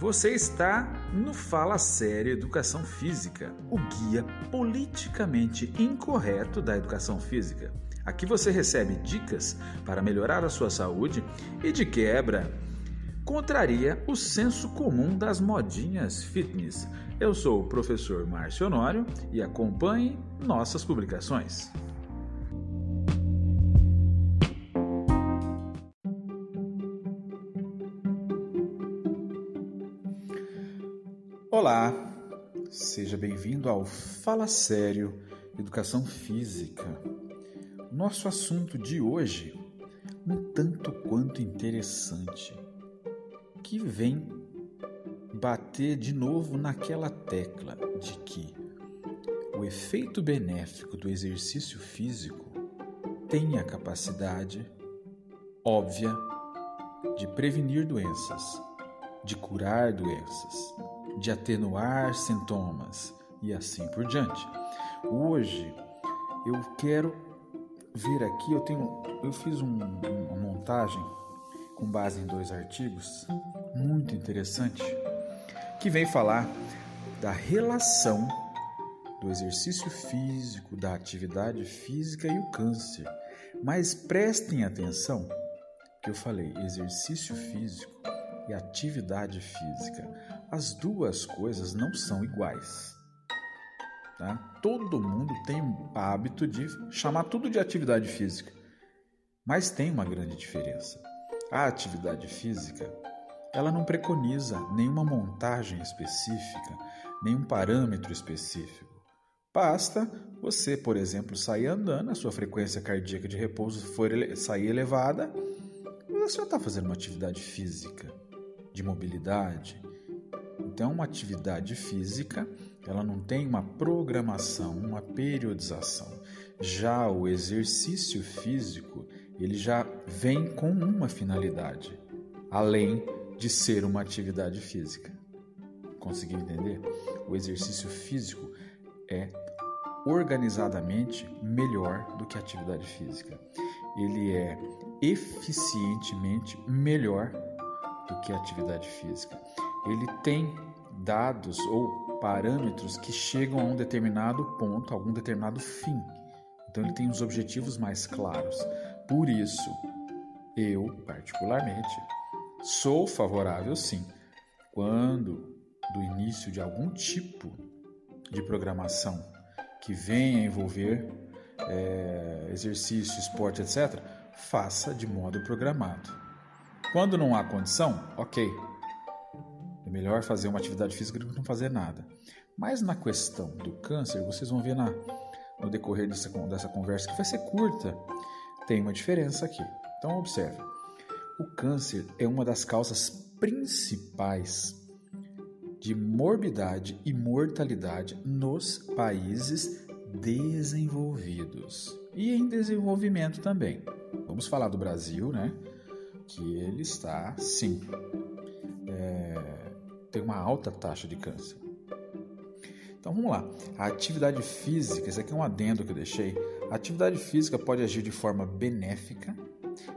Você está no Fala Sério Educação Física, o guia politicamente incorreto da educação física. Aqui você recebe dicas para melhorar a sua saúde e, de quebra, contraria o senso comum das modinhas fitness. Eu sou o professor Márcio Honório e acompanhe nossas publicações. Olá, seja bem-vindo ao Fala Sério Educação Física. Nosso assunto de hoje, um tanto quanto interessante, que vem bater de novo naquela tecla de que o efeito benéfico do exercício físico tem a capacidade óbvia de prevenir doenças, de curar doenças de atenuar sintomas e assim por diante. Hoje eu quero ver aqui, eu tenho, eu fiz um, uma montagem com base em dois artigos muito interessante que vem falar da relação do exercício físico, da atividade física e o câncer. Mas prestem atenção que eu falei exercício físico e atividade física. As duas coisas não são iguais. Tá? Todo mundo tem hábito de chamar tudo de atividade física, mas tem uma grande diferença. A atividade física ela não preconiza nenhuma montagem específica, nenhum parâmetro específico. Basta você, por exemplo, sair andando, a sua frequência cardíaca de repouso for sair elevada, você já está fazendo uma atividade física de mobilidade. Então, uma atividade física, ela não tem uma programação, uma periodização. Já o exercício físico, ele já vem com uma finalidade, além de ser uma atividade física. Conseguiu entender? O exercício físico é organizadamente melhor do que a atividade física. Ele é eficientemente melhor do que a atividade física. Ele tem dados ou parâmetros que chegam a um determinado ponto, a algum determinado fim. Então ele tem os objetivos mais claros. Por isso, eu, particularmente, sou favorável sim, quando do início de algum tipo de programação que venha envolver é, exercício, esporte, etc., faça de modo programado. Quando não há condição, ok. É melhor fazer uma atividade física do que não fazer nada. Mas na questão do câncer, vocês vão ver na, no decorrer dessa, dessa conversa, que vai ser curta, tem uma diferença aqui. Então, observe: o câncer é uma das causas principais de morbidade e mortalidade nos países desenvolvidos e em desenvolvimento também. Vamos falar do Brasil, né? que ele está, sim, é, tem uma alta taxa de câncer. Então vamos lá. A atividade física, esse aqui é um adendo que eu deixei. A atividade física pode agir de forma benéfica,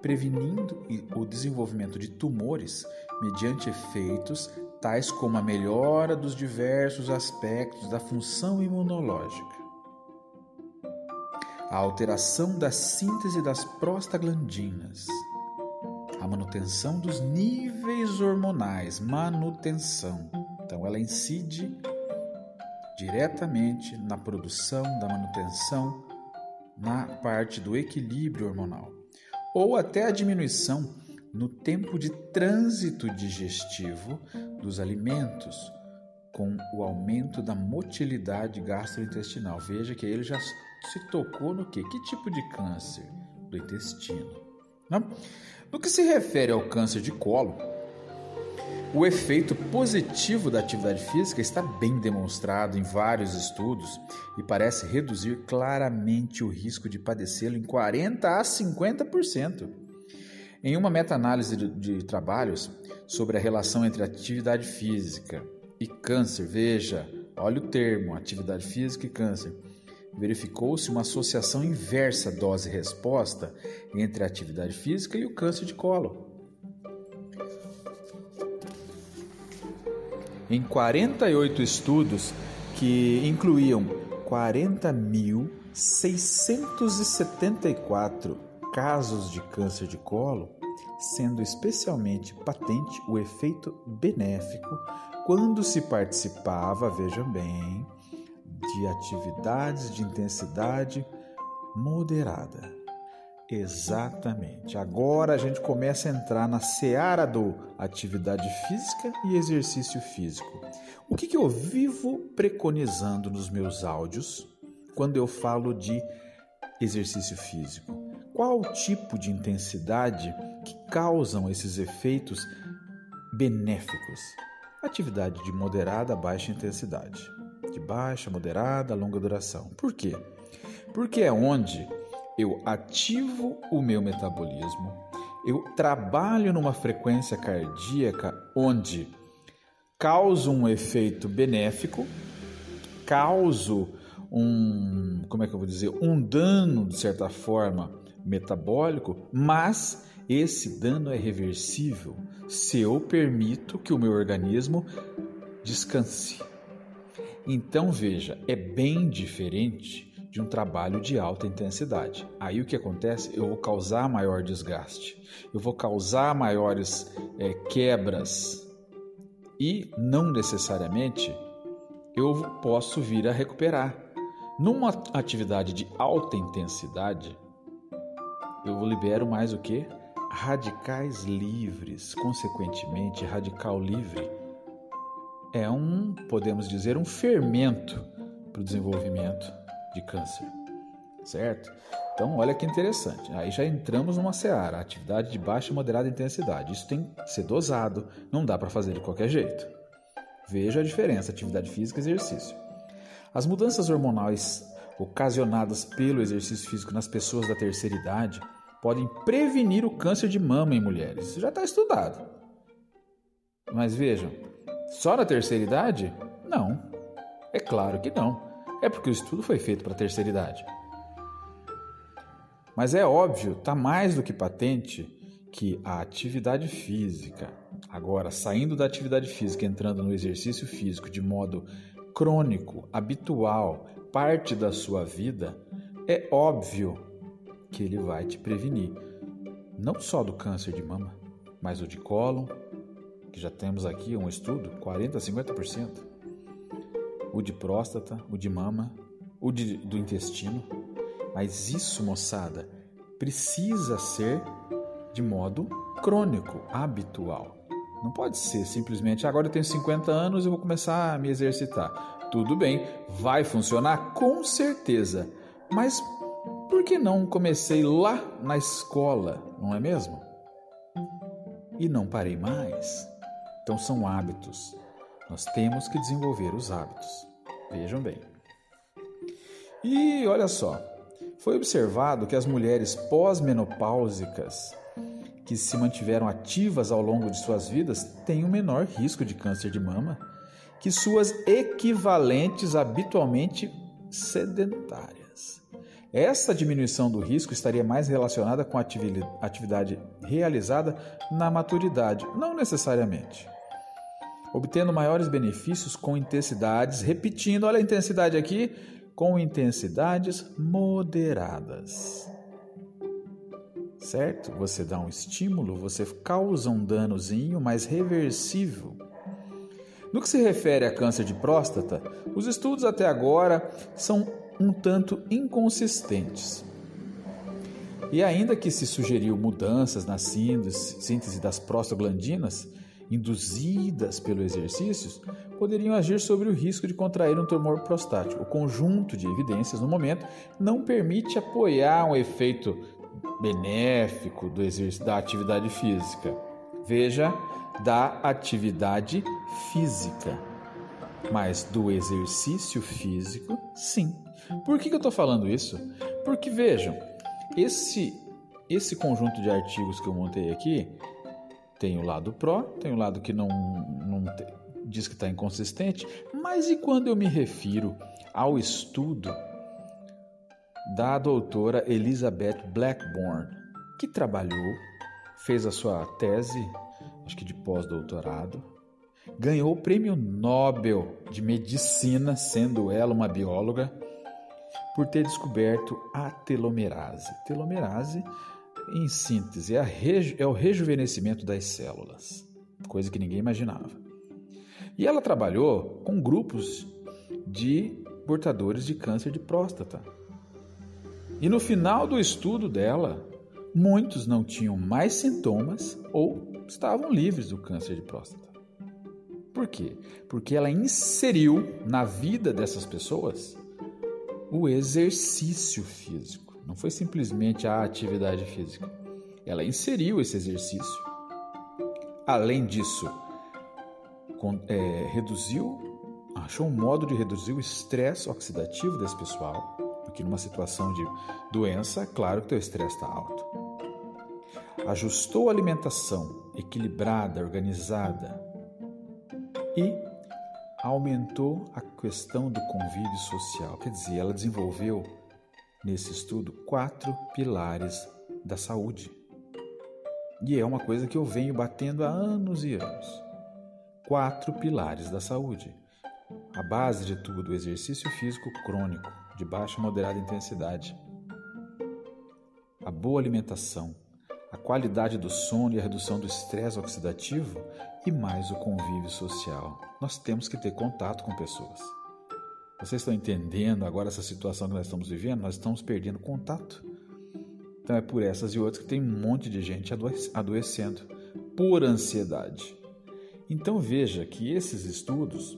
prevenindo o desenvolvimento de tumores mediante efeitos tais como a melhora dos diversos aspectos da função imunológica, a alteração da síntese das prostaglandinas a manutenção dos níveis hormonais, manutenção. Então, ela incide diretamente na produção, da manutenção, na parte do equilíbrio hormonal, ou até a diminuição no tempo de trânsito digestivo dos alimentos, com o aumento da motilidade gastrointestinal. Veja que ele já se tocou no que? Que tipo de câncer? Do intestino. Não? No que se refere ao câncer de colo, o efeito positivo da atividade física está bem demonstrado em vários estudos e parece reduzir claramente o risco de padecê-lo em 40 a 50%. Em uma meta-análise de, trabalhos sobre a relação entre atividade física e câncer, veja, olha o termo, atividade física e câncer verificou-se uma associação inversa dose-resposta entre a atividade física e o câncer de colo. em 48 estudos que incluíam 40.674 casos de câncer de colo, sendo especialmente patente o efeito benéfico quando se participava, vejam bem, de atividades de intensidade moderada. Exatamente. Agora a gente começa a entrar na seara do atividade física e exercício físico. O que, que eu vivo preconizando nos meus áudios quando eu falo de exercício físico? Qual o tipo de intensidade que causam esses efeitos benéficos? Atividade de moderada a baixa intensidade, de baixa, moderada, longa duração. Por quê? Porque é onde eu ativo o meu metabolismo, eu trabalho numa frequência cardíaca onde causo um efeito benéfico, causo um, como é que eu vou dizer, um dano de certa forma metabólico, mas esse dano é reversível se eu permito que o meu organismo descanse. Então veja, é bem diferente de um trabalho de alta intensidade. Aí o que acontece? Eu vou causar maior desgaste, eu vou causar maiores é, quebras e não necessariamente eu posso vir a recuperar. Numa atividade de alta intensidade, eu libero mais o que? Radicais livres, consequentemente, radical livre é um, podemos dizer, um fermento para o desenvolvimento de câncer, certo? Então, olha que interessante. Aí já entramos numa seara, atividade de baixa e moderada intensidade. Isso tem que ser dosado, não dá para fazer de qualquer jeito. Veja a diferença, atividade física e exercício. As mudanças hormonais ocasionadas pelo exercício físico nas pessoas da terceira idade podem prevenir o câncer de mama em mulheres. Isso já está estudado. Mas vejam, só na terceira idade? Não. É claro que não é porque o estudo foi feito para a terceira idade. Mas é óbvio, está mais do que patente que a atividade física, agora saindo da atividade física, entrando no exercício físico de modo crônico, habitual, parte da sua vida, é óbvio que ele vai te prevenir não só do câncer de mama, mas o de cólon, que já temos aqui um estudo, 40 a 50% o de próstata, o de mama, o de, do intestino. Mas isso, moçada, precisa ser de modo crônico, habitual. Não pode ser simplesmente agora eu tenho 50 anos e vou começar a me exercitar. Tudo bem, vai funcionar com certeza. Mas por que não comecei lá na escola, não é mesmo? E não parei mais. Então são hábitos. Nós temos que desenvolver os hábitos. Vejam bem. E olha só, foi observado que as mulheres pós-menopáusicas que se mantiveram ativas ao longo de suas vidas têm um menor risco de câncer de mama que suas equivalentes habitualmente sedentárias. Essa diminuição do risco estaria mais relacionada com a atividade realizada na maturidade, não necessariamente obtendo maiores benefícios com intensidades, repetindo, olha a intensidade aqui, com intensidades moderadas. Certo? Você dá um estímulo, você causa um danozinho, mas reversível. No que se refere a câncer de próstata, os estudos até agora são um tanto inconsistentes. E ainda que se sugeriu mudanças na síntese das prostaglandinas, induzidas pelo exercício poderiam agir sobre o risco de contrair um tumor prostático. O conjunto de evidências no momento não permite apoiar um efeito benéfico do da atividade física. Veja, da atividade física. Mas do exercício físico, sim. Por que, que eu estou falando isso? Porque vejam, esse, esse conjunto de artigos que eu montei aqui tem o lado pró, tem o lado que não, não diz que está inconsistente, mas e quando eu me refiro ao estudo da doutora Elizabeth Blackburn, que trabalhou, fez a sua tese, acho que de pós-doutorado, ganhou o prêmio Nobel de Medicina, sendo ela uma bióloga, por ter descoberto a telomerase. Telomerase, em síntese, é, reju é o rejuvenescimento das células, coisa que ninguém imaginava. E ela trabalhou com grupos de portadores de câncer de próstata. E no final do estudo dela, muitos não tinham mais sintomas ou estavam livres do câncer de próstata. Por quê? Porque ela inseriu na vida dessas pessoas o exercício físico. Não foi simplesmente a atividade física. Ela inseriu esse exercício. Além disso, é, reduziu, achou um modo de reduzir o estresse oxidativo desse pessoal, porque numa situação de doença, claro que o estresse está alto. Ajustou a alimentação equilibrada, organizada e aumentou a questão do convívio social. Quer dizer, ela desenvolveu nesse estudo quatro pilares da saúde. E é uma coisa que eu venho batendo há anos e anos. Quatro pilares da saúde. A base de tudo, o exercício físico crônico, de baixa moderada intensidade. A boa alimentação, a qualidade do sono e a redução do estresse oxidativo e mais o convívio social. Nós temos que ter contato com pessoas. Vocês estão entendendo agora essa situação que nós estamos vivendo? Nós estamos perdendo contato. Então é por essas e outras que tem um monte de gente adoecendo por ansiedade. Então veja que esses estudos,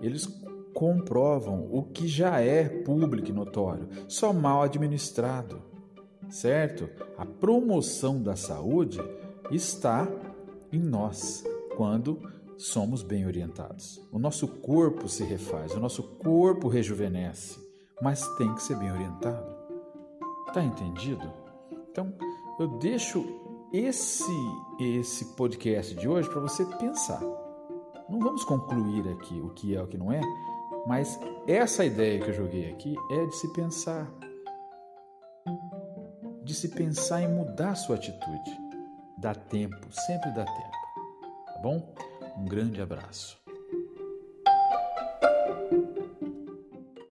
eles comprovam o que já é público e notório, só mal administrado, certo? A promoção da saúde está em nós quando somos bem orientados. O nosso corpo se refaz, o nosso corpo rejuvenesce, mas tem que ser bem orientado. Tá entendido? Então, eu deixo esse esse podcast de hoje para você pensar. Não vamos concluir aqui o que é o que não é, mas essa ideia que eu joguei aqui é de se pensar de se pensar em mudar sua atitude. Dá tempo, sempre dá tempo bom? Um grande abraço.